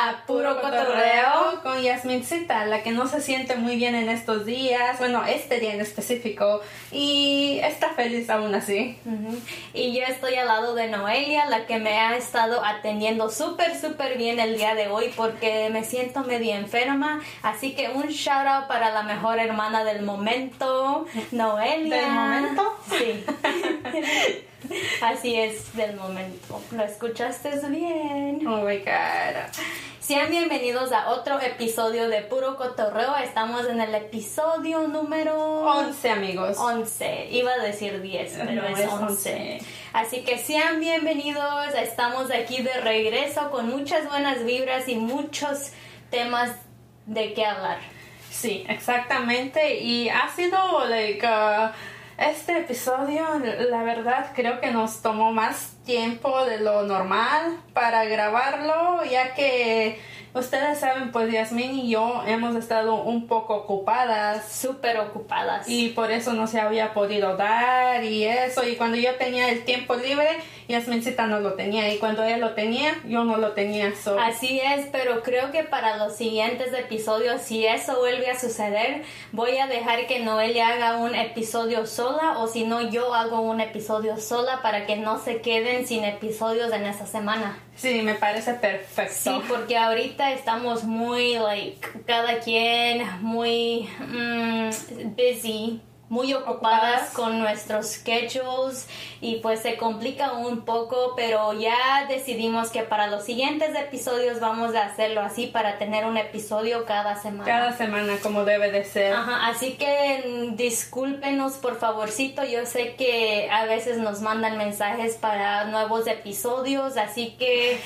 a Puro Cotorreo con Yasmincita, la que no se siente muy bien en estos días, bueno, este día en específico, y está feliz aún así. Y yo estoy al lado de Noelia, la que me ha estado atendiendo súper, súper bien el día de hoy porque me siento medio enferma, así que un shout out para la mejor hermana del momento, Noelia. ¿Del momento? Sí. Así es, del momento. ¿Lo escuchaste bien? Oh my god. Sean bienvenidos a otro episodio de Puro Cotorreo. Estamos en el episodio número 11, amigos. 11. Iba a decir 10, pero es 11. Así que sean bienvenidos. Estamos aquí de regreso con muchas buenas vibras y muchos temas de qué hablar. Sí, exactamente. Y ha sido, like, uh, este episodio, la verdad, creo que nos tomó más tiempo de lo normal para grabarlo, ya que Ustedes saben, pues Yasmin y yo hemos estado un poco ocupadas. Súper ocupadas. Y por eso no se había podido dar y eso. Y cuando yo tenía el tiempo libre, Yasmincita no lo tenía. Y cuando él lo tenía, yo no lo tenía. Así es, pero creo que para los siguientes episodios, si eso vuelve a suceder, voy a dejar que Noelia haga un episodio sola o si no, yo hago un episodio sola para que no se queden sin episodios en esta semana. Sí, me parece perfecto. Sí, porque ahorita estamos muy, like, cada quien muy mm, busy muy ocupadas, con nuestros schedules y pues se complica un poco, pero ya decidimos que para los siguientes episodios vamos a hacerlo así para tener un episodio cada semana. Cada semana como debe de ser. Ajá, así que mm, discúlpenos por favorcito, yo sé que a veces nos mandan mensajes para nuevos episodios, así que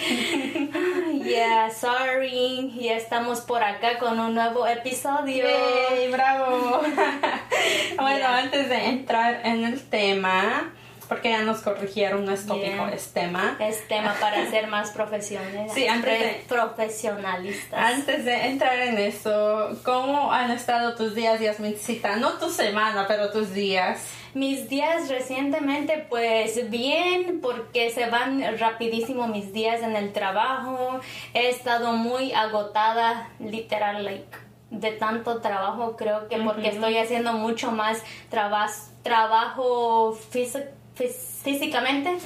yeah, sorry, ya estamos por acá con un nuevo episodio. ¡Yay, bravo! Bueno, antes de entrar en el tema, porque ya nos corrigieron, no es tópico, es tema. Es tema para ser más profesionales. Sí, antes de, profesionalistas. Antes de entrar en eso, ¿cómo han estado tus días, Yasmincita? No tu semana, pero tus días. Mis días recientemente, pues bien, porque se van rapidísimo mis días en el trabajo. He estado muy agotada, literal, like de tanto trabajo, creo que porque estoy haciendo mucho más trabajo físicamente.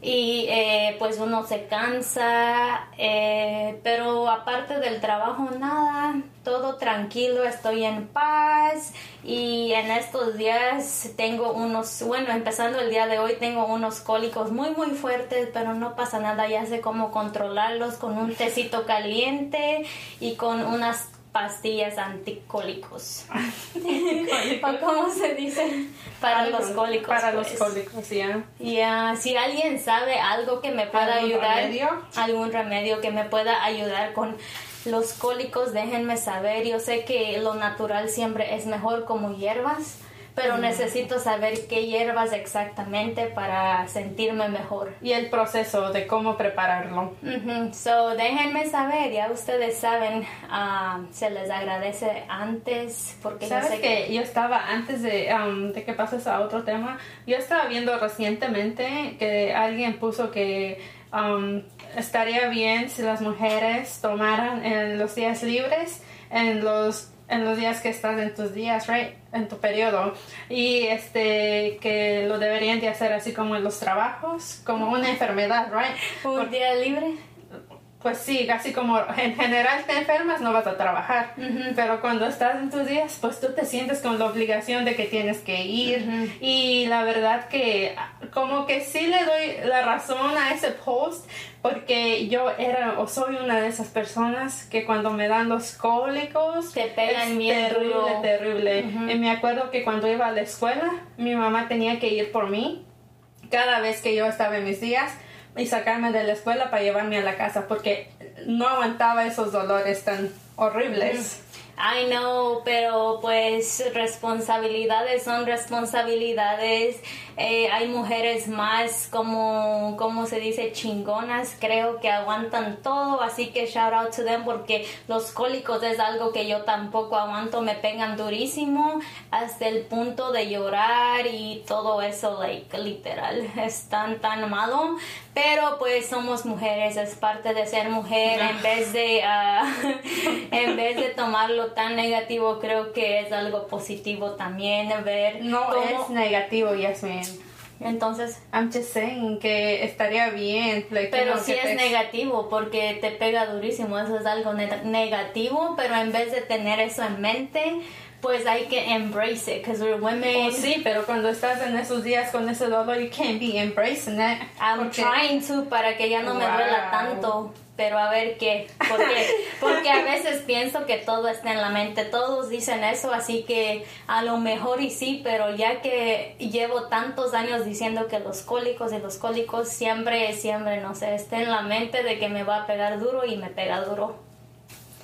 Y eh, pues uno se cansa, eh, pero aparte del trabajo nada, todo tranquilo, estoy en paz. Y en estos días tengo unos, bueno, empezando el día de hoy tengo unos cólicos muy muy fuertes, pero no pasa nada, ya sé cómo controlarlos con un tecito caliente y con unas pastillas anticólicos. ¿O cómo se dice? Para los cólicos. Para los pues. cólicos, ya. Ya, si alguien sabe algo que me pueda ayudar, remedio? algún remedio que me pueda ayudar con los cólicos, déjenme saber. Yo sé que lo natural siempre es mejor como hierbas pero necesito saber qué hierbas exactamente para sentirme mejor. Y el proceso de cómo prepararlo. So, déjenme saber, ya ustedes saben, ah, se les agradece antes porque ¿Sabes sé que... yo estaba, antes de, um, de que pases a otro tema, yo estaba viendo recientemente que alguien puso que um, estaría bien si las mujeres tomaran en los días libres en los en los días que estás en tus días, right? En tu periodo. Y este, que lo deberían de hacer así como en los trabajos, como una enfermedad, right? Un día libre. Pues sí, así como en general te enfermas, no vas a trabajar. Pero cuando estás en tus días, pues tú te sientes con la obligación de que tienes que ir. Y la verdad que como que sí le doy la razón a ese post, porque yo era o soy una de esas personas que cuando me dan los cólicos te pegan es terrible, terrible. Y me acuerdo que cuando iba a la escuela, mi mamá tenía que ir por mí cada vez que yo estaba en mis días y sacarme de la escuela para llevarme a la casa porque no aguantaba esos dolores tan horribles. I know, pero pues responsabilidades son responsabilidades. Eh, hay mujeres más como, como se dice, chingonas, creo que aguantan todo, así que shout out to them porque los cólicos es algo que yo tampoco aguanto, me pegan durísimo hasta el punto de llorar y todo eso, like, literal, es tan, tan malo, pero pues somos mujeres, es parte de ser mujer, en vez de, ah, en vez de tomarlo tan negativo, creo que es algo positivo también, ver No es negativo, Yasmin. Entonces, I'm just saying que estaría bien. like, pero no, sí es te- negativo porque te pega durísimo, eso es algo ne- negativo, pero en vez de tener eso en mente, pues hay que embrace it, because we're women. Oh, sí, pero cuando estás en esos días con ese dolor, you can't be embracing it. I'm Porque- trying to para que ya no me duela Wow. tanto. Pero a ver qué, porque, porque a veces pienso que todo está en la mente, todos dicen eso, así que a lo mejor y sí, pero ya que llevo tantos años diciendo que los cólicos y los cólicos siempre, siempre, no sé, está en la mente de que me va a pegar duro y me pega duro.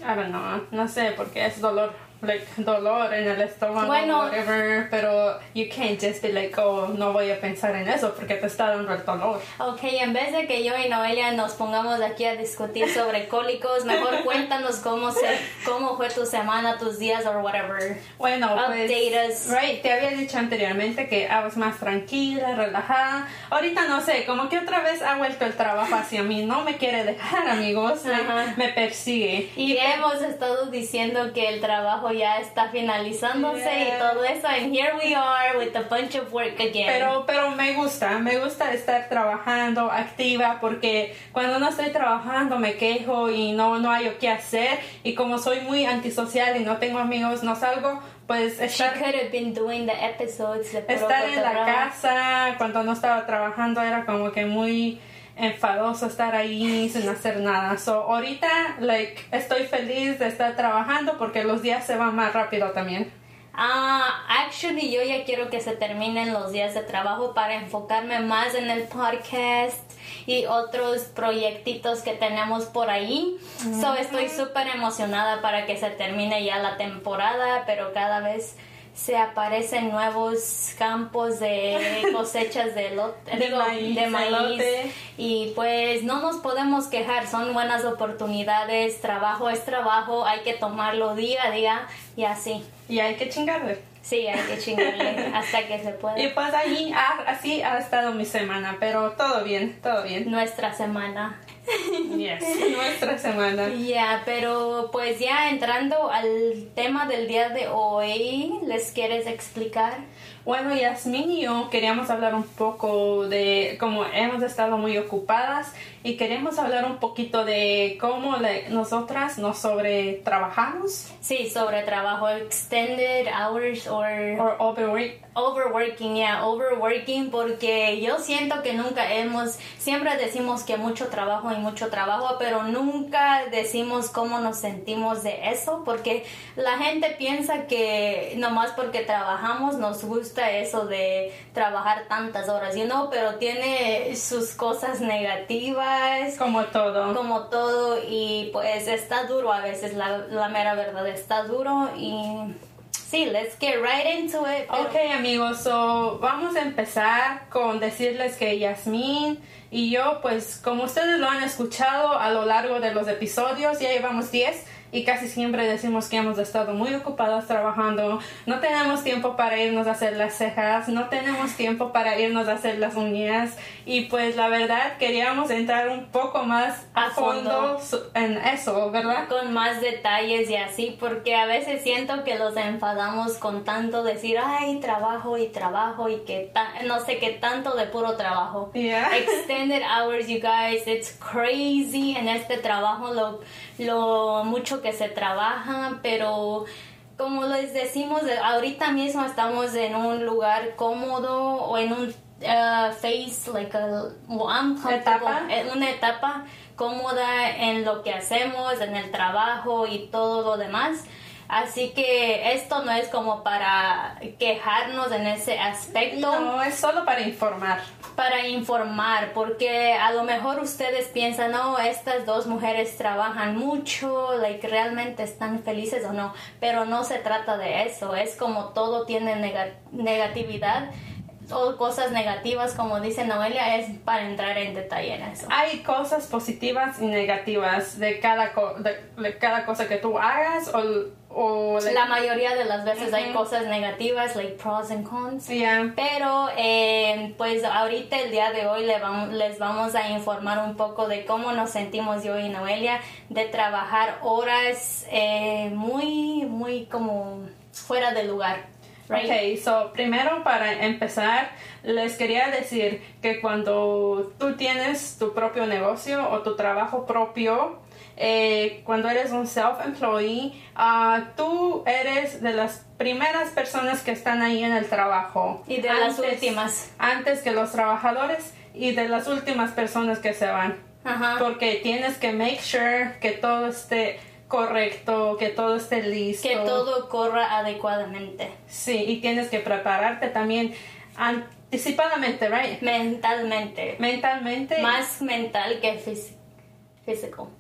I don't know, no sé, porque es dolor, like, dolor en el estómago, Bueno. whatever, pero you can't just be like, oh, no voy a pensar en eso porque te está dando el dolor. Ok, en vez de que yo y Noelia nos pongamos aquí a discutir sobre cólicos, mejor cuéntanos cómo, se, cómo fue tu semana, tus días, or whatever. Bueno, pues, Update us. right, te había dicho anteriormente que estabas más tranquila, relajada. Ahorita no sé, como que otra vez ha vuelto el trabajo hacia mí, no me quiere dejar, amigos, like, Ajá. me persigue. Y hemos estado diciendo que el trabajo ya está finalizándose y Yeah. todo eso. And here we are with a bunch of work again. Pero, pero me gusta, me gusta estar trabajando activa porque cuando no estoy trabajando me quejo y no, no hay qué hacer y como soy muy antisocial y no tengo amigos, no salgo, pues She estar, could have been doing the episodes de puro estar en la casa cuando no estaba trabajando era como que muy enfadoso estar ahí sin hacer nada. So, ahorita, like, estoy feliz de estar trabajando porque los días se van más rápido también. Ah, actually yo ya quiero que se terminen los días de trabajo para enfocarme más en el podcast y otros proyectitos que tenemos por ahí. So estoy súper emocionada para que se termine ya la temporada, pero cada vez se aparecen nuevos campos de cosechas de, elote- De digo, maíz, de maíz. elote. Y pues no nos podemos quejar, son buenas oportunidades, trabajo es trabajo, hay que tomarlo día a día y así. Y hay que chingarle. Sí, hay que chingarle hasta que se Y pueda. pues ahí, ah, así ha estado mi semana, pero todo bien, todo bien. Nuestra semana. Yes, nuestra semana. Ya, pero pues ya entrando al tema del día de hoy, ¿les quieres explicar? Bueno, Yasmin y yo queríamos hablar un poco de cómo hemos estado muy ocupadas y queríamos hablar un poquito de cómo le- nosotras nos sobre trabajamos Sí, sobre trabajo, extended hours or o overwork. overworking, yeah, overworking, porque yo siento que nunca hemos, siempre decimos que mucho trabajo y mucho trabajo, pero nunca decimos cómo nos sentimos de eso, porque la gente piensa que nomás porque trabajamos nos gusta eso de trabajar tantas horas, you know, pero tiene sus cosas negativas Como todo. como todo y pues está duro a veces la, la mera verdad está duro y sí let's get right into it pero- Ok amigos, so vamos a empezar con decirles que Yasmin y yo, pues como ustedes lo han escuchado a lo largo de los episodios, ya llevamos 10 y casi siempre decimos que hemos estado muy ocupadas trabajando, no tenemos tiempo para irnos a hacer las cejas, no tenemos tiempo para irnos a hacer las uñas y pues la verdad queríamos entrar un poco más a, A fondo. fondo en eso, ¿verdad? con más detalles y así porque a veces siento que los enfadamos con tanto decir ay trabajo y trabajo y que no sé qué tanto de puro trabajo Yeah. extended hours you guys it's crazy en este trabajo lo, lo mucho que se trabaja pero como les decimos de- ahorita mismo estamos en un lugar cómodo o en un uh, phase like a Etapa. en una etapa cómoda en lo que hacemos en el trabajo y todo lo demás Así que esto no es como para quejarnos en ese aspecto No, es solo para informar. para informar, porque a lo mejor ustedes piensan, no, estas dos mujeres trabajan mucho, like, realmente están felices o no, pero no se trata de eso, es como todo tiene negatividad o cosas negativas, como dice Noelia, es para entrar en detalle en eso. Hay cosas positivas y negativas de cada, de, cada cosa que tú hagas o... la mayoría de las veces hay cosas negativas, like pros and cons. Pero eh, pues ahorita el día de hoy les vamos a informar un poco de cómo nos sentimos yo y Noelia de trabajar horas eh, muy, muy como fuera de lugar. Ok, so primero para empezar, les quería decir que cuando tú tienes tu propio negocio o tu trabajo propio, eh, cuando eres un self-employee, uh, tú eres de las primeras personas que están ahí en el trabajo. Y de las últimas. Antes que los trabajadores y de las últimas personas que se van. Porque tienes que make sure que todo esté correcto, que todo esté listo. Que todo corra adecuadamente. Sí, y tienes que prepararte también anticipadamente, right? Mentalmente. Mentalmente. Más mental que físico.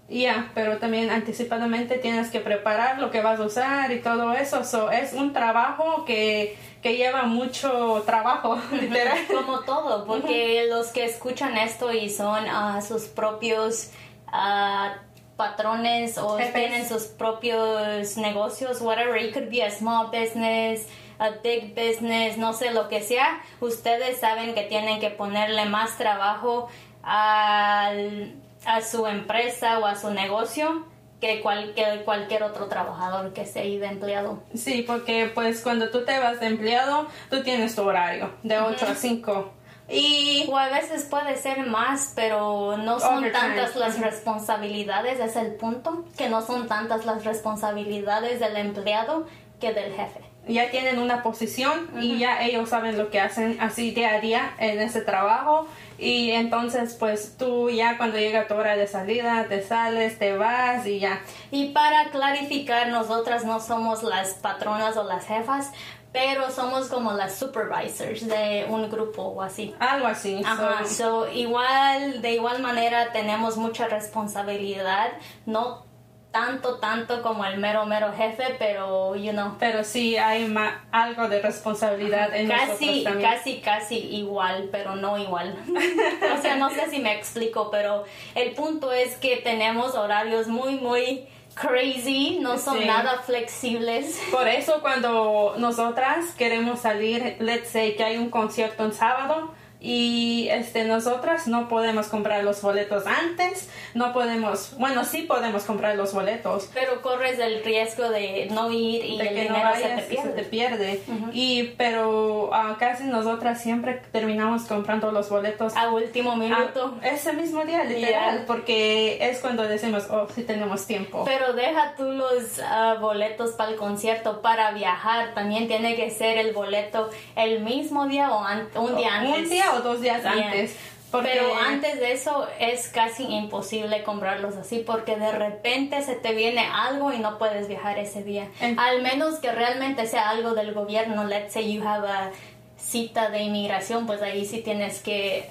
Ya, pero también anticipadamente tienes que preparar lo que vas a usar y todo eso. So, es un trabajo que, que lleva mucho trabajo, literal. Como todo, porque los que escuchan esto y son uh, sus propios... Uh, patrones o tienen sus propios negocios, whatever, it could be a small business, a big business, no sé lo que sea, ustedes saben que tienen que ponerle más trabajo al, a su empresa o a su negocio que cualquier, cualquier otro trabajador que esté ahí de empleado. Sí, porque pues cuando tú te vas de empleado, tú tienes tu horario de 8 a 5 y o a veces puede ser más, pero no son tantas las responsabilidades, es el punto, que no son tantas las responsabilidades del empleado que del jefe. Ya tienen una posición y ya ellos saben lo que hacen así día a día en ese trabajo y entonces pues tú ya cuando llega tu hora de salida te sales, te vas y ya. Y para clarificar, nosotras no somos las patronas o las jefas, pero somos como las supervisors de un grupo o así. Algo así. Ajá, so, igual, de igual manera tenemos mucha responsabilidad, no tanto, tanto como el mero, mero jefe, pero, you know. Pero sí hay algo de responsabilidad en casi, también. Casi, casi igual, pero no igual. o sea, no sé si me explico, pero el punto es que tenemos horarios muy, muy crazy, no son nada flexibles. Por eso cuando nosotras queremos salir, let's say que hay un concierto en sábado, y este nosotras no podemos comprar los boletos antes, no podemos, bueno, sí podemos comprar los boletos, pero corres el riesgo de no ir y el dinero se te pierde. Se te pierde. Y pero uh, casi nosotras siempre terminamos comprando los boletos a último minuto. ese mismo día, literal, porque es cuando decimos, "Oh, sí tenemos tiempo." Pero deja tú los ah, boletos para el concierto, para viajar, también tiene que ser el boleto el mismo día o un día antes. Un día o dos días antes. Pero antes de eso es casi imposible comprarlos así porque de repente se te viene algo y no puedes viajar ese día. Al menos que realmente sea algo del gobierno. Let's say you have a cita de inmigración, pues ahí sí tienes que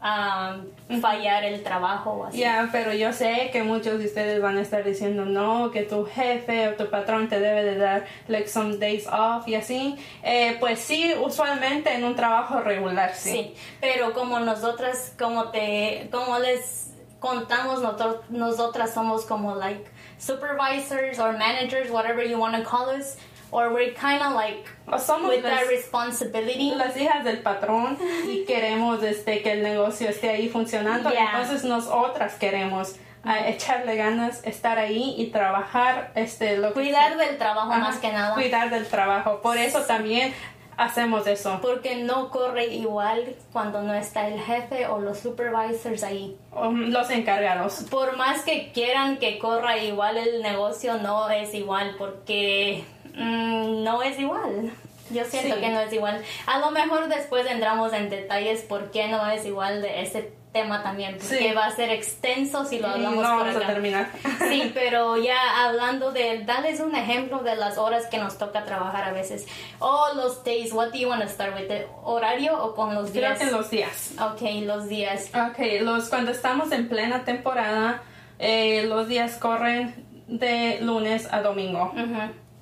fallar el trabajo así. Ya, pero yo sé que muchos de ustedes van a estar diciendo no, que tu jefe o tu patrón te debe de dar like some days off y así. Eh, pues sí, usualmente en un trabajo regular sí. Sí, pero como nosotras, como te, como les contamos, nosotros, nosotras somos como like supervisors or managers, whatever you want to call us or we're kind of like somos with las, that responsibility. Las hijas del patrón y queremos este que el negocio esté ahí funcionando. Entonces nosotras queremos uh, echarle ganas, estar ahí y trabajar este lo cuidar del trabajo más que nada. Cuidar del trabajo. Por eso también hacemos eso. Porque no corre igual cuando no está el jefe o los supervisors ahí. los encargados. Por más que quieran que corra igual el negocio, no es igual porque Mm, no es igual. Yo siento que no es igual. A lo mejor después entramos en detalles por qué no es igual de ese tema también, porque va a ser extenso si lo hablamos no vamos a terminar. Sí, pero ya hablando de, dales un ejemplo de las horas que nos toca trabajar a veces. O los days, what do you want to start with? ¿Horario o con los días? Creo que los días. Ok, los días. Ok, los, cuando estamos en plena temporada, eh, los días corren de lunes a domingo.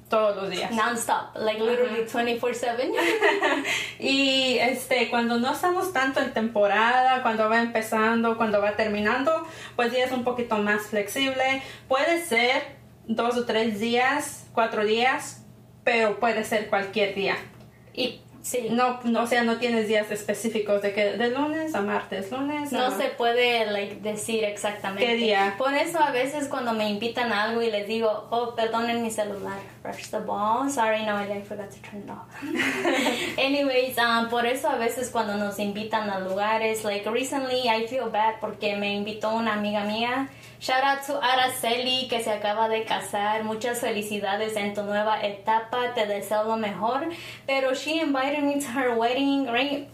Todos los días. Non-stop, like literally 24/7. y este, cuando no estamos tanto en temporada, cuando va empezando, cuando va terminando, pues ya es un poquito más flexible. Puede ser dos o tres días, cuatro días, pero puede ser cualquier día. Y Sí. No, no, o sea, no tienes días específicos de que de lunes a martes, lunes No se puede like, decir exactamente. ¿Qué día? Por eso a veces cuando me invitan a algo y les digo, oh, perdonen mi celular, first of all, sorry, no, I forgot to turn it off. Anyways, um, por eso a veces cuando nos invitan a lugares, like recently I feel bad porque me invitó una amiga mía Shout out to Araceli que se acaba de casar. Muchas felicidades en tu nueva etapa. Te deseo lo mejor. Pero she invited me to her wedding, right?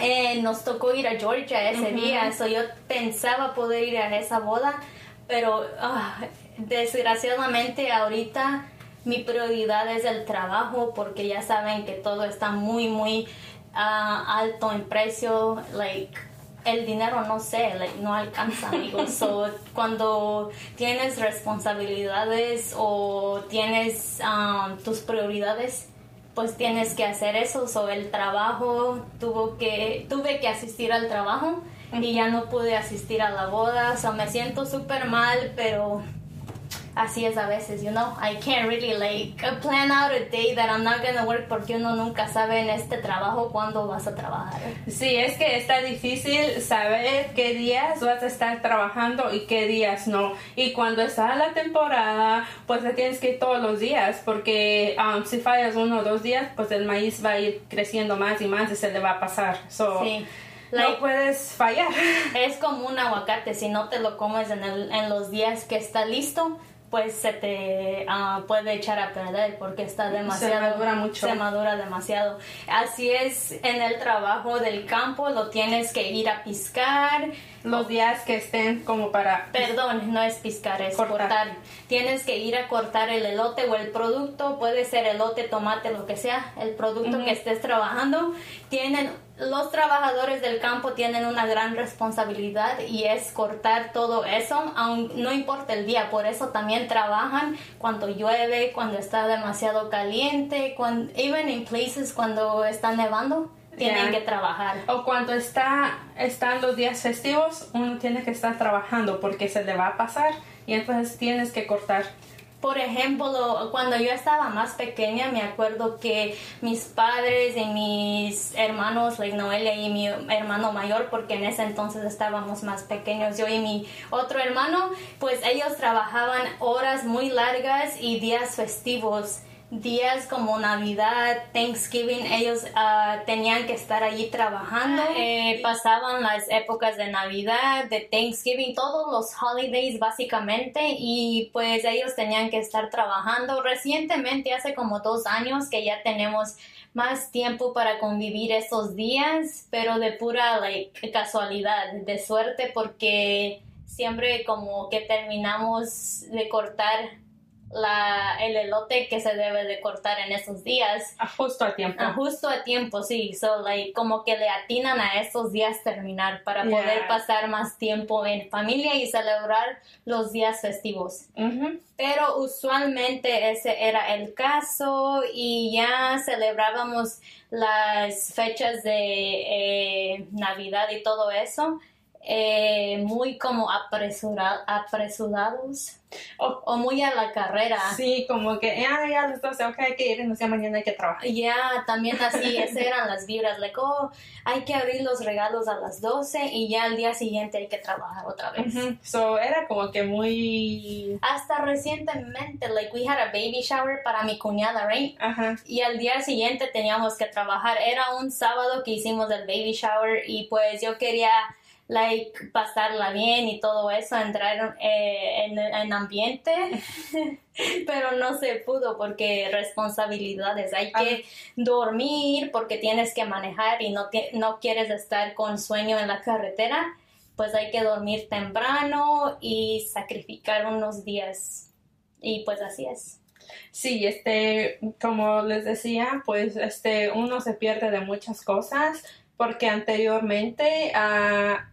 Eh, nos tocó ir a Georgia ese día. So yo pensaba poder ir a esa boda. Pero ah, desgraciadamente ahorita mi prioridad es el trabajo porque ya saben que todo está muy, muy ah, alto en precio. Like el dinero no sé, no alcanza, amigos. so, cuando tienes responsabilidades o tienes um, tus prioridades, pues tienes que hacer eso. So, el trabajo, tuvo que, tuve que asistir al trabajo y ya no pude asistir a la boda. So, me siento súper mal, pero así es a veces, you know. I can't really like plan out a day that I'm not gonna work porque uno nunca sabe en este trabajo cuándo vas a trabajar. Sí, es que está difícil saber qué días vas a estar trabajando y qué días no. Y cuando está la temporada, pues te tienes que ir todos los días porque um, si fallas uno o dos días, pues el maíz va a ir creciendo más y más y se le va a pasar. So, sí. no puedes fallar. Es como un aguacate, si no te lo comes en, el, en los días que está listo, pues se te ah, puede echar a perder porque está demasiado se madura mucho. se madura demasiado. Así es en el trabajo del campo lo tienes que ir a piscar. Los días que estén como para perdón no es piscar es cortar, tienes que ir a cortar el elote o el producto puede ser elote tomate lo que sea el producto que estés trabajando. Tienen los trabajadores del campo tienen una gran responsabilidad y es cortar todo eso, aun no importa el día, por eso también trabajan cuando llueve, cuando está demasiado caliente, cuando, even in places cuando está nevando. Tienen que trabajar. O cuando está, están los días festivos, uno tiene que estar trabajando porque se le va a pasar y entonces tienes que cortar por ejemplo, cuando yo estaba más pequeña, me acuerdo que mis padres y mis hermanos, like Noelia y mi hermano mayor, porque en ese entonces estábamos más pequeños, yo y mi otro hermano, pues ellos trabajaban horas muy largas y días festivos días como Navidad, Thanksgiving, ellos uh, tenían que estar allí trabajando. Eh, pasaban las épocas de Navidad, de Thanksgiving, todos los holidays básicamente, y pues ellos tenían que estar trabajando. Recientemente, hace como dos años que ya tenemos más tiempo para convivir esos días, pero de pura like, casualidad, de suerte, porque siempre como que terminamos de cortar la, el elote que se debe de cortar en esos días. A justo a tiempo. A justo a tiempo, sí. So, like, como que le atinan a esos días terminar para poder pasar más tiempo en familia y celebrar los días festivos. Pero usualmente ese era el caso y ya celebrábamos las fechas de eh, Navidad y todo eso. Eh, muy como apresura, apresurados o, muy a la carrera. Sí, como que ya, ya los 12, ok, hay que ir, no sea mañana hay que trabajar. Ya, también así, esas eran las vibras, like, oh, hay que abrir los regalos a las 12 y ya al día siguiente hay que trabajar otra vez. So, era como que muy... Hasta recientemente, like, we had a baby shower para mi cuñada, right? Y al día siguiente teníamos que trabajar. Era un sábado que hicimos el baby shower y pues yo quería like pasarla bien y todo eso, entrar eh, en, en, ambiente, pero no se pudo porque responsabilidades, hay que dormir porque tienes que manejar y no, no quieres estar con sueño en la carretera, pues hay que dormir temprano y sacrificar unos días. Y pues así es. Sí, este, como les decía, pues este, uno se pierde de muchas cosas porque anteriormente,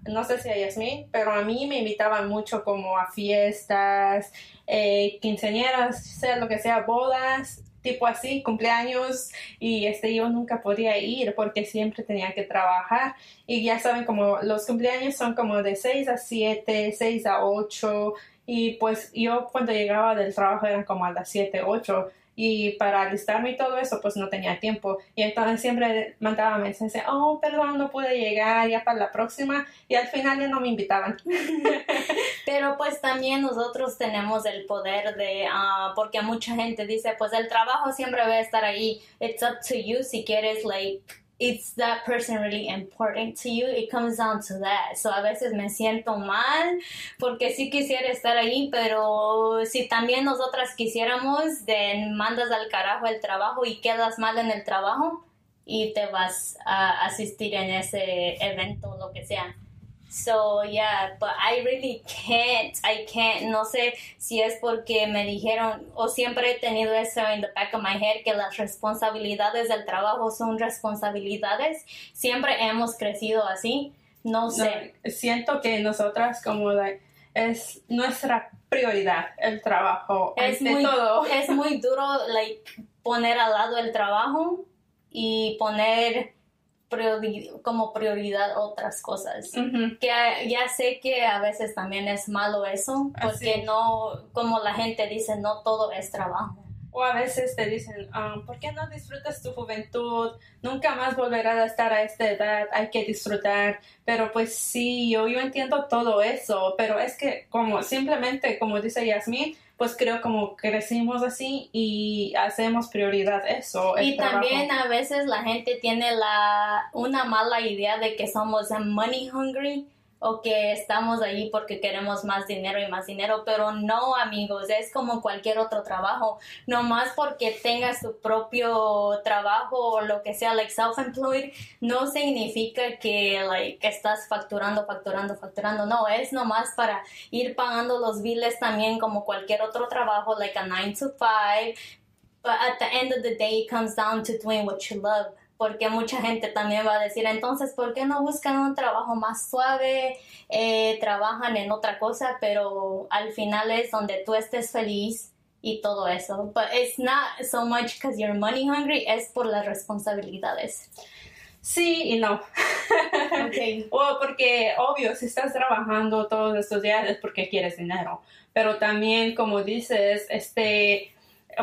no sé si a Yasmin, pero a mí me invitaban mucho como a fiestas, eh, quinceañeras, sea lo que sea, bodas, tipo así, cumpleaños, y este yo nunca podía ir porque siempre tenía que trabajar. Y ya saben, como los cumpleaños son como de 6 a 7, 6 a 8, y pues yo cuando llegaba del trabajo eran como a las 7, 8 y para alistarme y todo eso pues no tenía tiempo. Y entonces siempre mandaba mensajes oh perdón no pude llegar ya para la próxima y al final ya no me invitaban. Pero pues también nosotros tenemos el poder de uh, porque mucha gente dice pues el trabajo siempre va a estar ahí. It's up to you si quieres like it's that person really important to you, it comes down to that. So a veces me siento mal porque sí quisiera estar ahí, pero si también nosotras quisiéramos, de mandas al carajo el trabajo y quedas mal en el trabajo y te vas a asistir en ese evento, lo que sea. So yeah, but I really can't, I can't, no sé si es porque me dijeron o siempre he tenido eso en the back of my head que las responsabilidades del trabajo son responsabilidades. Siempre hemos crecido así, no sé. siento que nosotras como es nuestra prioridad el trabajo es muy, todo. Es muy duro like poner al lado el trabajo y poner como prioridad otras cosas. Que ya sé que a veces también es malo eso, porque no, como la gente dice, no todo es trabajo. O a veces te dicen, ah, ¿por qué no disfrutas tu juventud? Nunca más volverás a estar a esta edad, hay que disfrutar. Pero pues sí, yo, yo entiendo todo eso, pero es que como simplemente, como dice Yasmin, pues creo como crecimos así y hacemos prioridad eso. Y también a veces la gente tiene la una mala idea de que somos money hungry o que estamos allí porque queremos más dinero y más dinero, pero no amigos, es como cualquier otro trabajo, no más porque tengas tu propio trabajo o lo que sea, like self-employed, no significa que like estás facturando, facturando, facturando, no, es nomás para ir pagando los biles también como cualquier otro trabajo, like a 9 to 5, but at the end of the day it comes down to doing what you love porque mucha gente también va a decir, entonces, ¿por qué no buscan un trabajo más suave? Eh, trabajan en otra cosa, pero al final es donde tú estés feliz y todo eso. But it's not so much because you're money hungry, es por las responsabilidades. Sí y no. Okay. o porque, obvio, si estás trabajando todos estos días es porque quieres dinero. Pero también, como dices, este,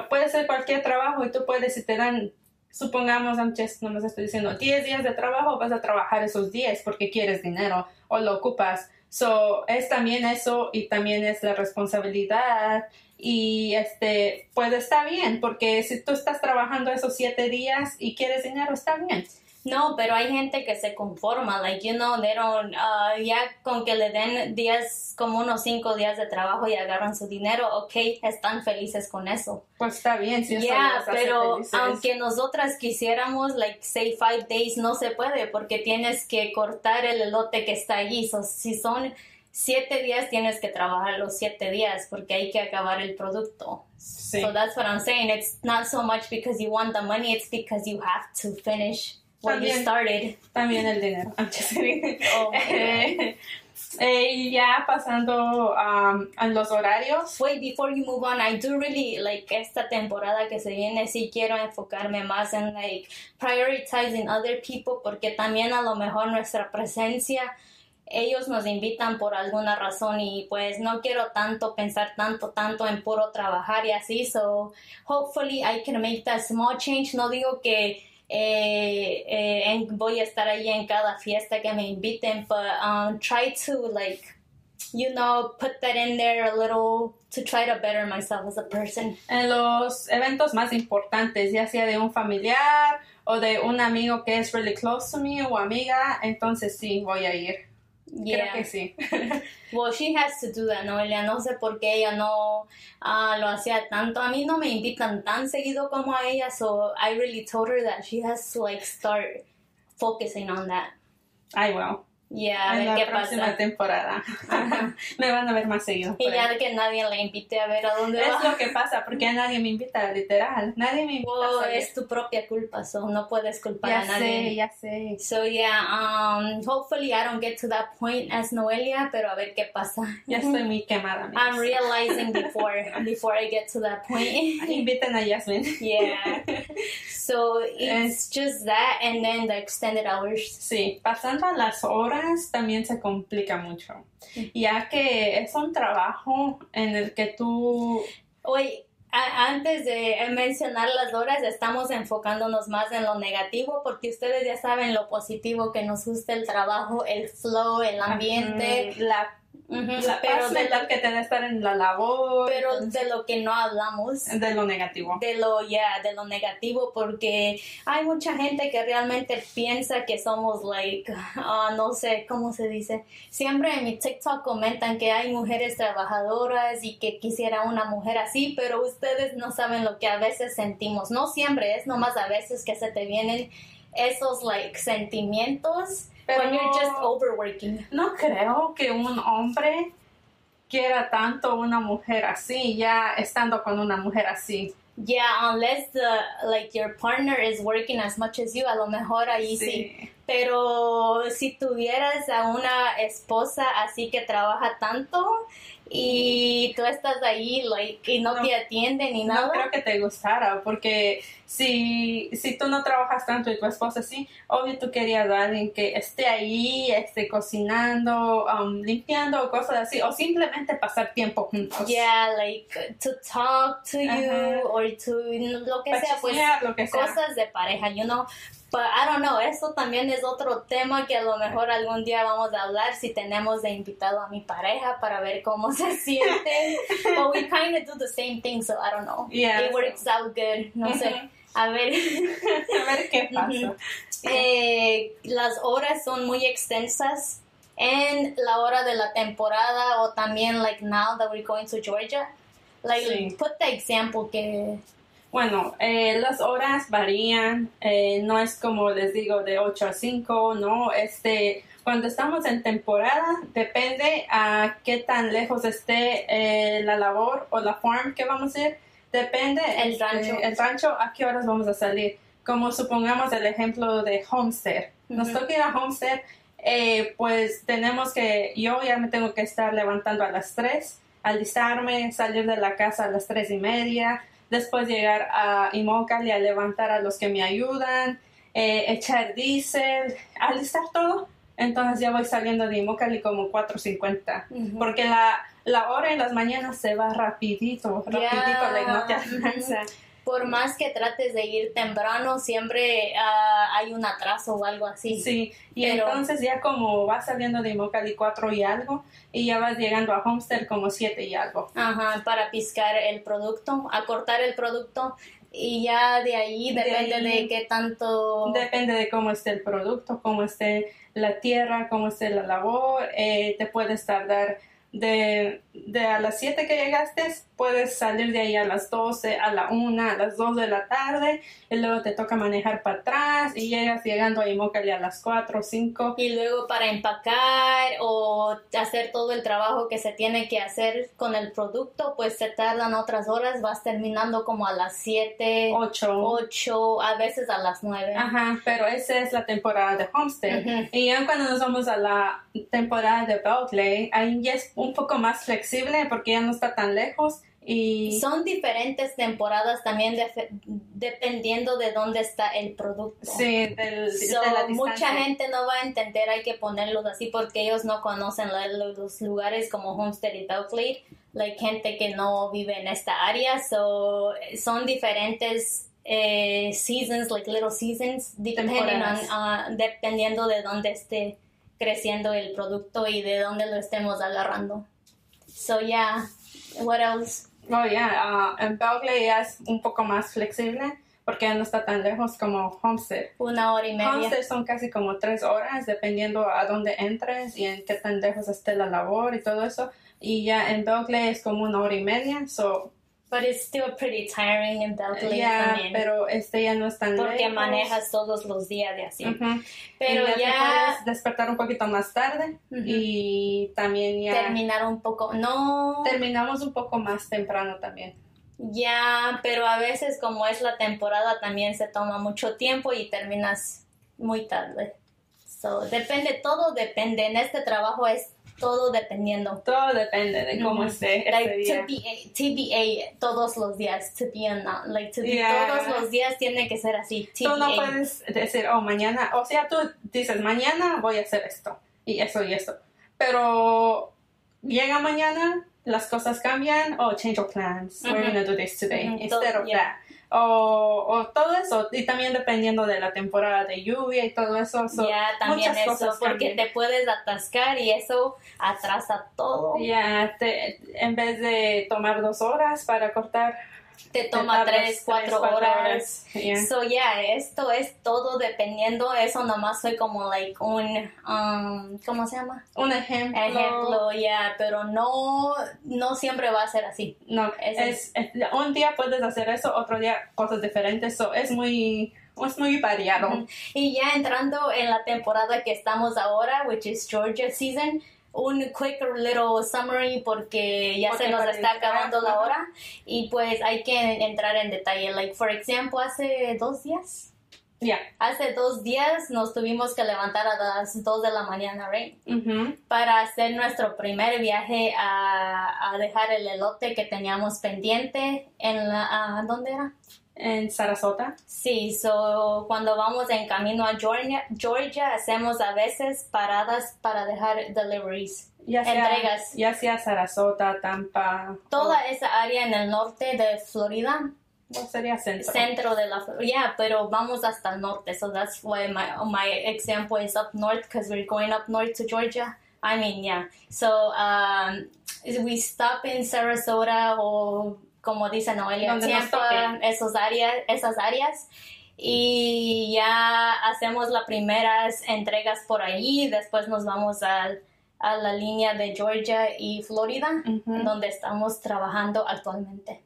puede ser cualquier trabajo y tú puedes, si te dan supongamos, antes no me estoy diciendo 10 días de trabajo, vas a trabajar esos 10 porque quieres dinero o lo ocupas. So, es también eso y también es la responsabilidad y este, pues está bien porque si tú estás trabajando esos 7 días y quieres dinero, está bien. No, pero hay gente que se conforma, like, you know, they don't, uh, ya con que le den días, como unos cinco días de trabajo y agarran su dinero, ok, están felices con eso. Pues está bien, si yeah, pero aunque nosotras quisiéramos, like, say five days, no se puede porque tienes que cortar el elote que está allí. So, si son siete días, tienes que trabajar los siete días porque hay que acabar el producto. Sí. So that's what I'm saying. It's not so much because you want the money, it's because you have to finish también, started. También el dinero. oh, eh, ya pasando um, a los horarios. Wait, before you move on, I do really like esta temporada que se viene. Sí quiero enfocarme más en like prioritizing other people porque también a lo mejor nuestra presencia ellos nos invitan por alguna razón y pues no quiero tanto pensar tanto tanto en puro trabajar y así so hopefully I can make that small change no digo que eh, eh, voy a estar ahí en cada fiesta que me inviten, but um, try to like, you know, put that in there a little to try to better myself as a person. En los eventos más importantes, ya sea de un familiar o de un amigo que es really close to me o amiga, entonces sí voy a ir. Creo que sí. well, she has to do that, Noelia. No sé por qué ella no uh, lo hacía tanto. A mí no me invitan tan seguido como a ella, so I really told her that she has to like start focusing on that. I will. Ya, en la próxima temporada. me van a ver más seguido. Y ya que nadie le invite a ver a dónde va. Es lo que pasa, porque nadie me invita, literal. Nadie me invita. Oh, es tu propia culpa, so no puedes culpar a nadie. Ya sé, ya sé. So yeah, um, hopefully I don't get to that point as Noelia, pero a ver qué pasa. Ya estoy muy quemada. I'm realizing before, before I get to that point. Inviten a Yasmin. yeah. So it's just that and then the extended hours. Sí, pasando las horas también se complica mucho, ya que es un trabajo en el que tú... Hoy, antes de mencionar las horas, estamos enfocándonos más en lo negativo porque ustedes ya saben lo positivo que nos gusta el trabajo, el flow, el ambiente, la pero de lo que te da estar en la labor. Pero de lo que no hablamos. De lo negativo. De lo, ya, de lo negativo, porque hay mucha gente que realmente piensa que somos, like, ah, no sé cómo se dice. Siempre en mi TikTok comentan que hay mujeres trabajadoras y que quisiera una mujer así, pero ustedes no saben lo que a veces sentimos. No siempre, es nomás a veces que se te vienen esos, like, sentimientos pero When you're just overworking. No creo que un hombre quiera tanto una mujer así, ya estando con una mujer así. Yeah, unless the like your partner is working as much as you, a lo mejor ahí sí. Pero si tuvieras a una esposa así que trabaja tanto, y tú estás ahí like, y no, te atienden ni nada. No creo que te gustara, porque si, si tú no trabajas tanto y tu esposa sí, obvio tú querías a alguien que esté ahí, esté cocinando, um, limpiando, cosas así, o simplemente pasar tiempo juntos. Yeah, like to talk to you, or to lo que sea, pues lo que sea. cosas de pareja, you know. But I don't know, eso también es otro tema que a lo mejor algún día vamos a hablar si tenemos de invitado a mi pareja para ver cómo se siente. But we kind of do the same thing, so I don't know. Yeah, It works out good, no sé. A ver. a ver qué pasa. eh, las horas son muy extensas en la hora de la temporada o también like now that we're going to Georgia. Like, put the example que bueno, eh, las horas varían, eh, no es como les digo de 8 a 5, no, este, cuando estamos en temporada depende a qué tan lejos esté eh, la labor o la farm que vamos a ir, depende el rancho. el rancho a qué horas vamos a salir. Como supongamos el ejemplo de Homestead. Nos toca ir a Homestead, pues tenemos que, yo ya me tengo que estar levantando a las 3, alistarme, salir de la casa a las 3 y media, después llegar a Imócali a levantar a los que me ayudan, eh, echar diésel, alistar todo. Entonces ya voy saliendo de Imócali como 4.50, porque la, la hora en las mañanas se va rapidito, rapidito, no te por más que trates de ir temprano, siempre ah, hay un atraso o algo así. Sí, y entonces ya como vas saliendo de Imocali 4 y algo, y ya vas llegando a Homestead como 7 y algo. Ajá, para piscar el producto, acortar el producto. Y ya de ahí depende de, qué tanto... Depende de cómo esté el producto, cómo esté la tierra, cómo esté la labor. Eh, te puedes tardar de, de a las 7 que llegaste, puedes salir de ahí a las 12, a la 1, a las 2 de la tarde, y luego te toca manejar para atrás y llegas llegando a Imócali a las 4 o 5. Y luego para empacar o hacer todo el trabajo que se tiene que hacer con el producto, pues se tardan otras horas, vas terminando como a las 7, 8, 8 a veces a las 9. Ajá, pero esa es la temporada de Homestead. Y ya cuando nos vamos a la temporada de Beltley, ahí ya es un poco más flexible porque ya no está tan lejos. Y son diferentes temporadas también dependiendo de dónde está el producto. Sí, del, Mucha gente no va a entender, hay que ponerlos así porque ellos no conocen los lugares como Homestead y Belclade, like gente que no vive en esta área, so, son diferentes eh, seasons, like little seasons, uh, dependiendo de dónde esté creciendo el producto y de dónde lo estemos agarrando. So yeah, what else? Oh yeah, uh, en Berkeley es un poco más flexible porque no está tan lejos como Homestead. Una hora y media. Homestead son casi como tres horas, dependiendo a dónde entres y en qué tan lejos esté la labor y todo eso. Y ya en Berkeley es como una hora y media, so But it's still pretty tiring in Berkeley. Yeah, pero este ya no es tan Porque manejas todos los días de así. Pero ya, puedes despertar un poquito más tarde y también ya terminar un poco. No. Terminamos un poco más temprano también. Ya, pero a veces como es la temporada también se toma mucho tiempo y terminas muy tarde. So, depende, todo depende. En este trabajo es todo dependiendo. Todo depende de cómo esté like, día. TBA, todos los días, to be not, like to be todos los días tiene que ser así. TBA. Tú no puedes decir, oh, mañana, o sea, tú dices, mañana voy a hacer esto y eso y esto. Pero llega mañana, las cosas cambian, oh, change your plans, we're going to do this today, instead of that o, o, todo eso, y también dependiendo de la temporada de lluvia y todo eso. ya, también eso, porque te puedes atascar y eso atrasa todo. Ya, en vez de tomar dos horas para cortar te toma tres, cuatro, horas. So, yeah, esto es todo dependiendo. Eso nomás soy como, like, un, um, ¿cómo se llama? Un ejemplo. Ejemplo, ya, pero no, no siempre va a ser así. No, es, un día puedes hacer eso, otro día cosas diferentes. So, es muy, es muy variado. Y ya entrando en la temporada que estamos ahora, which is Georgia season, un quick little summary porque ya se nos está acabando la hora y pues hay que entrar en detalle. Like, for example, hace dos días. Ya. Hace dos días nos tuvimos que levantar a las dos de la mañana, right? Para hacer nuestro primer viaje a, a, dejar el elote que teníamos pendiente en la... ¿Dónde era? En Sarasota. Sí, so, cuando vamos en camino a Georgia, Georgia hacemos a veces paradas para dejar deliveries. Ya sea, entregas. Ya sea Sarasota, Tampa. Toda esa área en el norte de Florida. Sería centro. Centro de la Florida. Yeah, pero vamos hasta el norte. So that's why my, my example is up north because we're going up north to Georgia. I mean, yeah. So um, we stop in Sarasota or como dice Noelia, tiempo esos áreas, esas áreas. Y ya hacemos las primeras entregas por ahí, después nos vamos a, a la línea de Georgia y Florida, donde estamos trabajando actualmente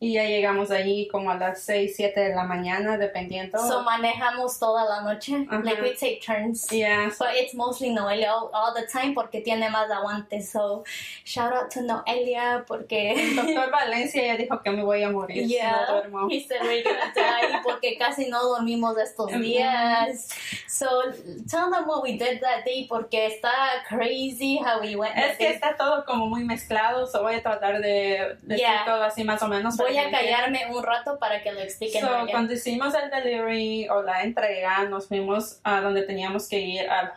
y ya llegamos allí como a las 6, 7 de la mañana, dependiendo. So manejamos toda la noche. Like we take turns. Yeah. But it's mostly Noelia all, all, the time porque tiene más aguante. So shout out to Noelia porque. El doctor Valencia ya dijo que me voy a morir yeah. si no duermo. He said we're gonna die porque casi no dormimos estos días. So tell them what we did that day porque está crazy how we went. Es que está todo como muy mezclado. So voy a tratar de decir todo así más o menos voy a callarme un rato para que lo expliquen. So, cuando hicimos el delivery o la entrega, nos fuimos a donde teníamos que ir al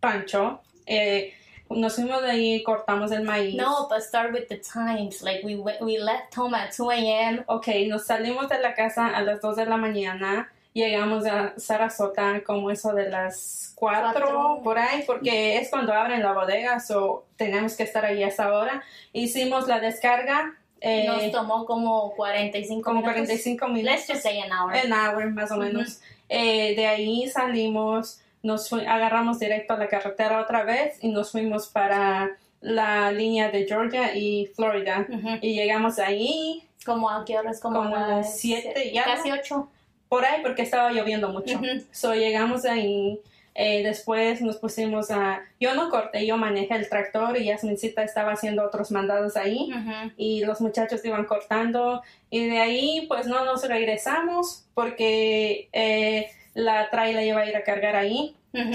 rancho. Eh, nos fuimos de ahí, cortamos el maíz. No, but start with the times. Like we, we left home at 2 a.m. Ok, nos salimos de la casa a las 2 de la mañana. Llegamos a Sarasota como eso de las 4, por ahí, porque es cuando abren la bodega, so tenemos que estar ahí a esa hora. Hicimos la descarga eh, Nos tomó como 45 como minutos. 45 minutos. Let's just say an hour. An hour, más o menos. Eh, de ahí salimos, nos agarramos directo a la carretera otra vez y nos fuimos para la línea de Georgia y Florida. Y llegamos ahí. ¿Como a qué horas? Como, como a las 7 ya. Casi 8. Por ahí, porque estaba lloviendo mucho. So llegamos ahí eh, después nos pusimos a... Yo no corté, yo manejé el tractor y Yasmincita estaba haciendo otros mandados ahí y los muchachos iban cortando. Y de ahí pues no nos regresamos porque eh, la trailer iba a ir a cargar ahí.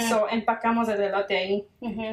So empacamos el elote ahí.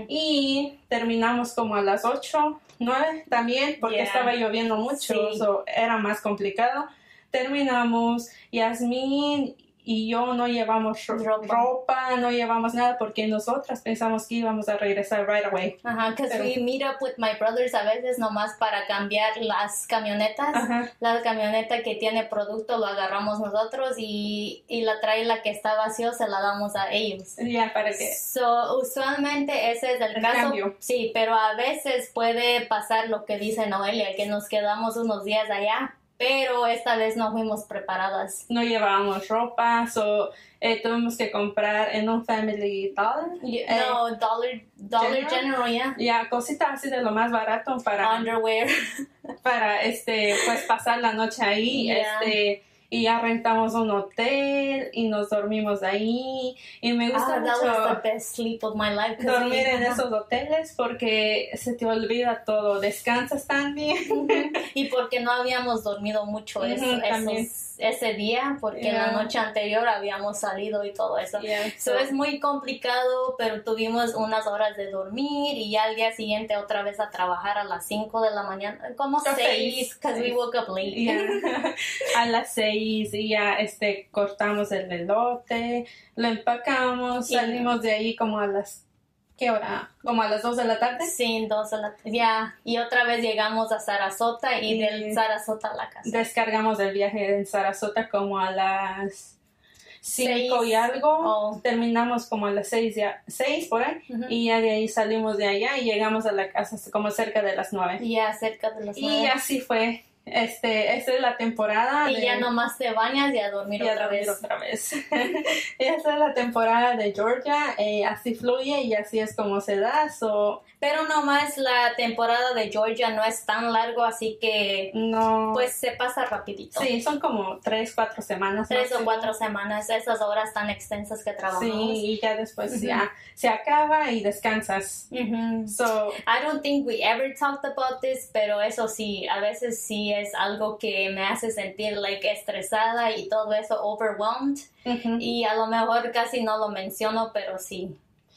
Y terminamos como a las 8, 9 también porque estaba lloviendo mucho, so era más complicado. Terminamos, Yasmin y yo no llevamos ropa. no llevamos nada porque nosotras pensamos que íbamos a regresar right away. Ajá, because we meet up with my brothers a veces nomás para cambiar las camionetas. La camioneta que tiene producto lo agarramos nosotros y, y la la que está vacío se la damos a ellos. Ya, para que. So, usualmente ese es el, caso. Sí, pero a veces puede pasar lo que dice Noelia, que nos quedamos unos días allá pero esta vez no fuimos preparadas. No llevábamos ropa, so, eh, tuvimos que comprar en un Family Dollar. Eh, no, Dollar, Dollar General, ya. Ya, cositas así de lo más barato para... Underwear. Para, este, pues pasar la noche ahí, este y ya rentamos un hotel y nos dormimos ahí y me gusta Ah, that was mucho the best sleep of my life. 'cause dormir we- en esos hoteles porque se te olvida todo, descansas también. y porque no habíamos dormido mucho eso- esos- ese día, porque Yeah. la noche anterior habíamos salido y todo eso. Yeah, So, so- es muy complicado, pero tuvimos unas horas de dormir y ya al día siguiente otra vez a trabajar a las 5 de la mañana, como A 6, seis, because we woke up late. Ya. a las seis y ya este cortamos el velote, lo empacamos, salimos de ahí como a las ¿qué hora? Como a las dos de la tarde. Sí, entonces la- ya, y otra vez llegamos a Sarasota y Y- del Sarasota a la casa. Descargamos el viaje en Sarasota como a las cinco Seis. y algo. Oh. Terminamos como a las seis, ya, seis por ahí. Ujú. Y ya de ahí salimos de allá y llegamos a la casa como cerca de las nueve. Ya cerca de las Y nueve. así fue. Este, esta es la temporada. Y de- ya nomás te bañas y a dormir y a otra dormir vez. otra vez. Esta es la temporada de Georgia. eh, así fluye y así es como se da. So, Pero nomás la temporada de Georgia no es tan largo, así que no. pues se pasa rapidito. sí, son como tres, cuatro semanas. Tres o cuatro semanas, esas horas tan extensas que trabajamos. Sí, y ya después Ujú. ya se acaba y descansas. Ujú. So, I don't think we ever talked about this, pero eso sí, a veces sí es algo que me hace sentir like estresada y todo eso, overwhelmed. ujú. Y a lo mejor casi no lo menciono, pero sí,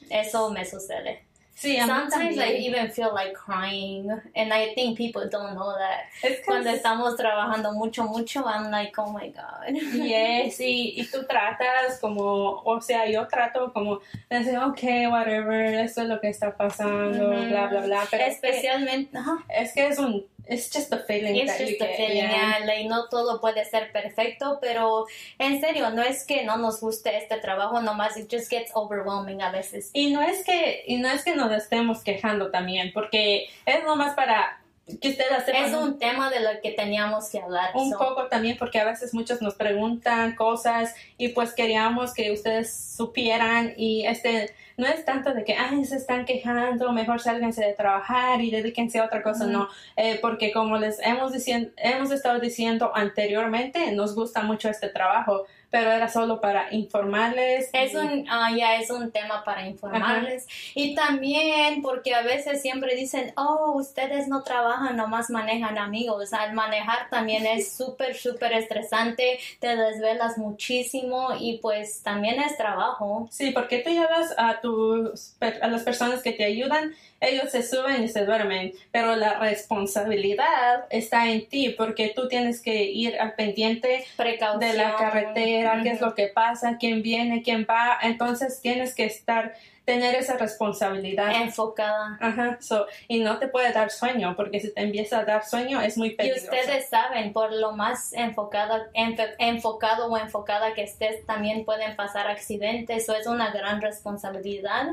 eso me sucede. sí, Sometimes I even feel like crying, and I think people don't know that. Es Cuando es- estamos trabajando mucho, mucho, I'm like, oh my god. Yes, y, y tú tratas como, o sea, yo trato como decir, ok, whatever, esto es lo que está pasando, bla, bla, bla. Pero es que- Especialmente, ajá. es que es un, it's just a feeling It's that you just a get, feeling, yeah. yeah, like, no todo puede ser perfecto, pero en serio, no es que no nos guste este trabajo, nomás it just gets overwhelming a veces. Y no es que, y no es que nos estemos quejando también, porque es nomás para que Es un tema de lo que teníamos que hablar. un so. poco también porque a veces muchos nos preguntan cosas y pues queríamos que ustedes supieran y este no es tanto de que ay se están quejando mejor sálganse de trabajar y dedíquense a otra cosa no Eh, porque como les hemos hemos estado diciendo anteriormente nos gusta mucho este trabajo pero era solo para informarles Es y- un, ah, ya es un tema para informarles. Y también porque a veces siempre dicen, oh, ustedes no trabajan, nomás manejan amigos. Al manejar también es súper, súper estresante, te desvelas muchísimo y pues también es trabajo. Sí, porque tú llevas a tus a las personas que te ayudan, ellos se suben y se duermen, pero la responsabilidad está en ti porque tú tienes que ir al pendiente Precaución. de la carretera, qué es lo que pasa, quién viene, quién va, entonces tienes que estar tener esa responsabilidad. Enfocada. Ajá, so, y no te puede dar sueño, porque si te empieza a dar sueño es muy Y peligroso. ustedes saben, por lo más enfocada, enf- enfocado o enfocada que estés, también pueden pasar accidentes, o es una gran responsabilidad.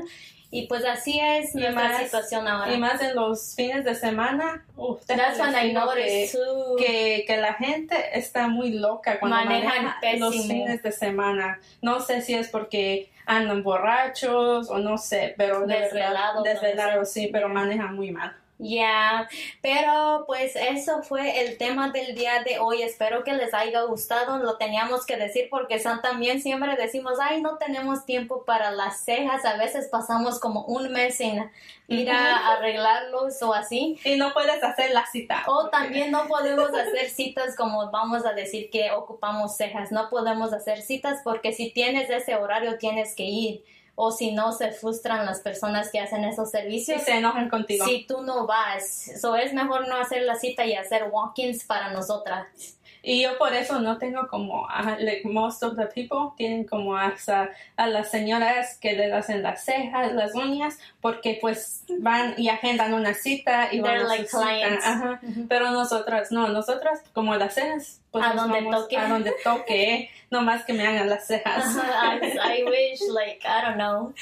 Y pues así es Y nuestra más- situación ahora. Y más en los fines de semana, uf, That's when I noticed que- que, la gente está muy loca cuando Manejan maneja los fines de semana. No sé si es porque andan borrachos o no sé, pero de Desvelados, verdad, no sé. desvelados sí, pero manejan muy mal. Ya, pero pues eso fue el tema del día de hoy. Espero que les haya gustado. Lo teníamos que decir porque son también siempre decimos, ay, no tenemos tiempo para las cejas. A veces pasamos como un mes sin ir a arreglarlos o así. Y no puedes hacer la cita. O también no podemos hacer citas como vamos a decir que ocupamos cejas. No podemos hacer citas porque si tienes ese horario tienes que ir. O si no, se frustran las personas que hacen esos servicios. se enojan contigo. Si tú no vas, so es mejor no hacer la cita y hacer walk-ins para nosotras. Y yo por eso no tengo como, like most of the people tienen como hasta a las señoras que les hacen las cejas, las uñas, porque pues van y agendan una cita y van They're a like clients. Ajá. Ujú. Pero nosotras no, nosotras como las cejas, pues a donde vamos toque. a donde toque, no más que me hagan las cejas. I, I wish, like, I don't know.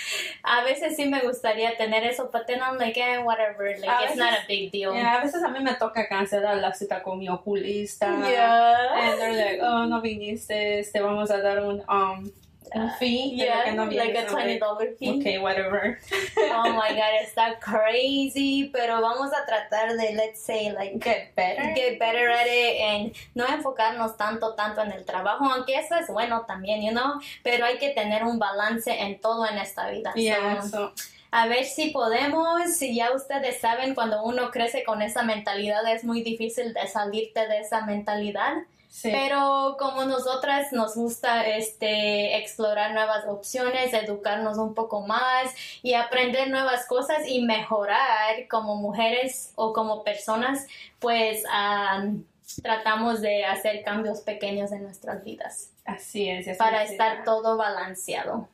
A veces sí me gustaría tener eso, but then I'm like, eh, whatever, like, A it's veces- not a big deal. Yeah, a veces a mí me toca cancelar la cita con mi oculista. Yeah. And they're like, oh, no viniste, te vamos a dar un, um, fee. Yeah, like a vienes. I'm twenty like, dollar fee. Okay, whatever. Oh my god, está crazy, pero vamos a tratar de, let's say, like, Get better. get better at it and no enfocarnos tanto, tanto en el trabajo, aunque eso es bueno también, you know, pero hay que tener un balance en todo en esta vida. Yeah, So, so, a ver si podemos, si ya ustedes saben, cuando uno crece con esa mentalidad es muy difícil de salirte de esa mentalidad. Sí. Pero como nosotras nos gusta este explorar nuevas opciones, educarnos un poco más y aprender nuevas cosas y mejorar como mujeres o como personas, pues am, tratamos de hacer cambios pequeños en nuestras vidas Así es. así para es. estar todo balanceado.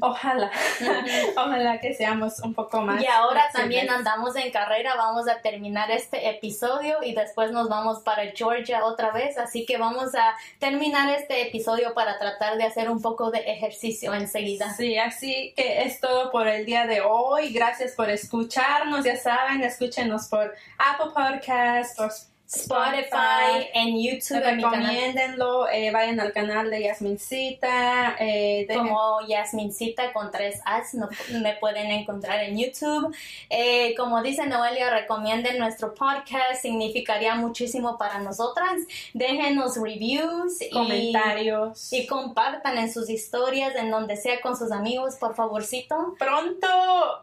Ojalá, ojalá que seamos un poco más. Y ahora flexibles. también andamos en carrera, vamos a terminar este episodio y después nos vamos para Georgia otra vez, así que vamos a terminar este episodio para tratar de hacer un poco de ejercicio enseguida. Sí, así que es todo por el día de hoy. Gracias por escucharnos. Ya saben, escúchenos por Apple Podcasts, por Spotify, en YouTube, en canal, Recomiéndenlo, eh, vayan al canal de Yasmincita. Eh, como Yasmincita con tres As, no- me pueden encontrar en YouTube. Eh, como dice Noelia, recomienden nuestro podcast, significaría muchísimo para nosotras. Déjenos reviews y comentarios. Y compartan en sus historias, en donde sea con sus amigos, por favorcito. Pronto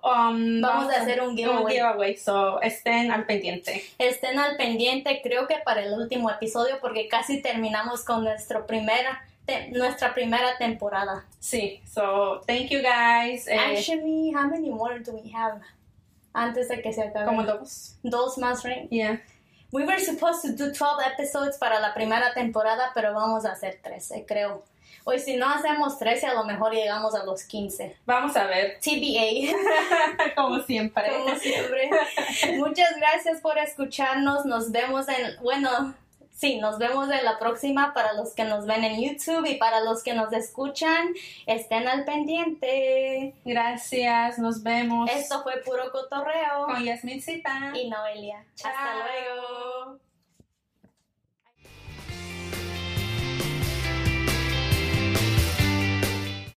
um, Vamos a hacer un giveaway. giveaway, so estén al pendiente. Estén al pendiente, creo que para el último episodio, porque casi terminamos con nuestro primera, te- nuestra primera temporada. Sí, so thank you guys. Eh, Actually, how many more do we have? Antes de que se acabe. como dos. Dos más, right? Yeah. We were supposed to do 12 episodes para la primera temporada, pero vamos a hacer 13, creo. O si no hacemos 13, a lo mejor llegamos a los 15. Vamos a ver, TBA. como siempre. Como siempre. Muchas gracias por escucharnos. Nos vemos en, bueno, sí, nos vemos en la próxima para los que nos ven en YouTube y para los que nos escuchan, estén al pendiente. Gracias, nos vemos Esto fue puro cotorreo con Yasmincita. y Noelia. Hasta luego.